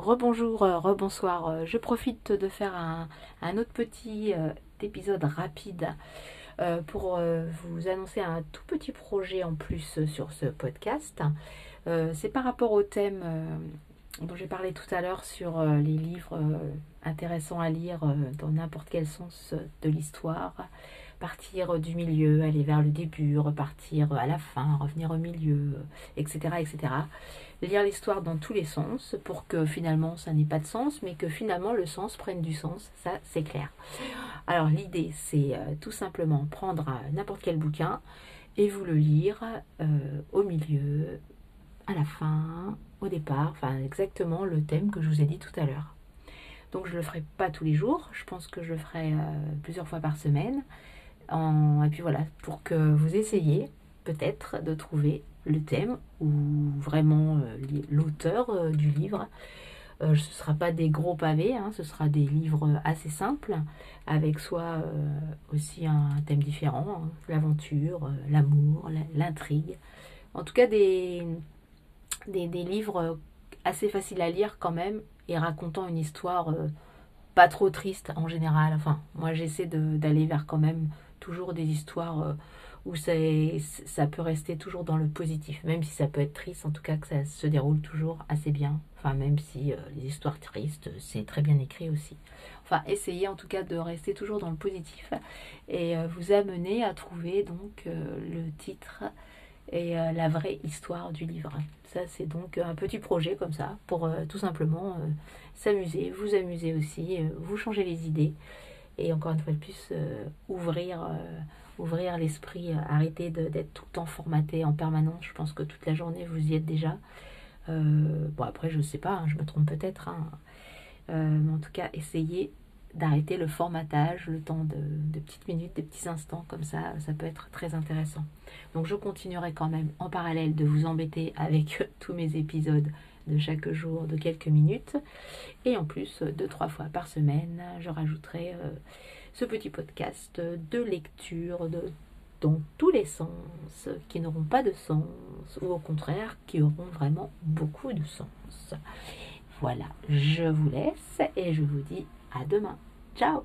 Rebonjour, euh, rebonsoir. Euh, je profite de faire un, autre petit euh, épisode rapide pour vous annoncer un tout petit projet en plus sur ce podcast. C'est par rapport au thème dont j'ai parlé tout à l'heure sur les livres intéressants à lire dans n'importe quel sens de l'histoire. Partir du milieu, aller vers le début, repartir à la fin, revenir au milieu, etc. etc lire l'histoire dans tous les sens pour que finalement ça n'ait pas de sens, mais que finalement le sens prenne du sens, ça c'est clair. Alors l'idée c'est euh, tout simplement prendre euh, n'importe quel bouquin et vous le lire euh, au milieu, à la fin, au départ, enfin exactement le thème que je vous ai dit tout à l'heure. Donc je ne le ferai pas tous les jours, je pense que je le ferai plusieurs fois par semaine. Et puis voilà, pour que vous essayiez peut-être de trouver le thème ou vraiment euh, l'auteur euh, du livre. Euh, ce ne sera pas des gros pavés, hein, ce sera des livres assez simples, avec soit aussi un thème différent, hein, l'aventure, l'amour, l'intrigue. En tout cas, des, des, livres assez faciles à lire quand même, et racontant une histoire pas trop triste en général. Enfin, moi j'essaie d'aller vers quand même toujours des histoires où ça peut rester toujours dans le positif, même si ça peut être triste, en tout cas que ça se déroule toujours assez bien. Enfin, même si euh, les histoires tristes, c'est très bien écrit aussi. Enfin, essayez en tout cas de rester toujours dans le positif et euh, vous amener à trouver donc euh, le titre et la vraie histoire du livre. Ça, c'est donc un petit projet comme ça pour tout simplement s'amuser, vous amuser aussi, vous changer les idées et encore une fois de plus ouvrir ouvrir l'esprit, euh, arrêter d'être tout le temps formaté en permanence. Je pense que toute la journée, vous y êtes déjà. Euh, bon, après, je sais pas, hein, je me trompe peut-être. Hein. Euh, mais en tout cas, essayez d'arrêter le formatage, le temps de, petites minutes, des petits instants, comme ça, ça peut être très intéressant. Donc je continuerai quand même en parallèle de vous embêter avec tous mes épisodes de chaque jour de quelques minutes. Et en plus, deux, trois fois par semaine, je rajouterai ce petit podcast de lecture dans tous les sens, qui n'auront pas de sens, ou au contraire, qui auront vraiment beaucoup de sens. Voilà, je vous laisse et je vous dis à demain. Ciao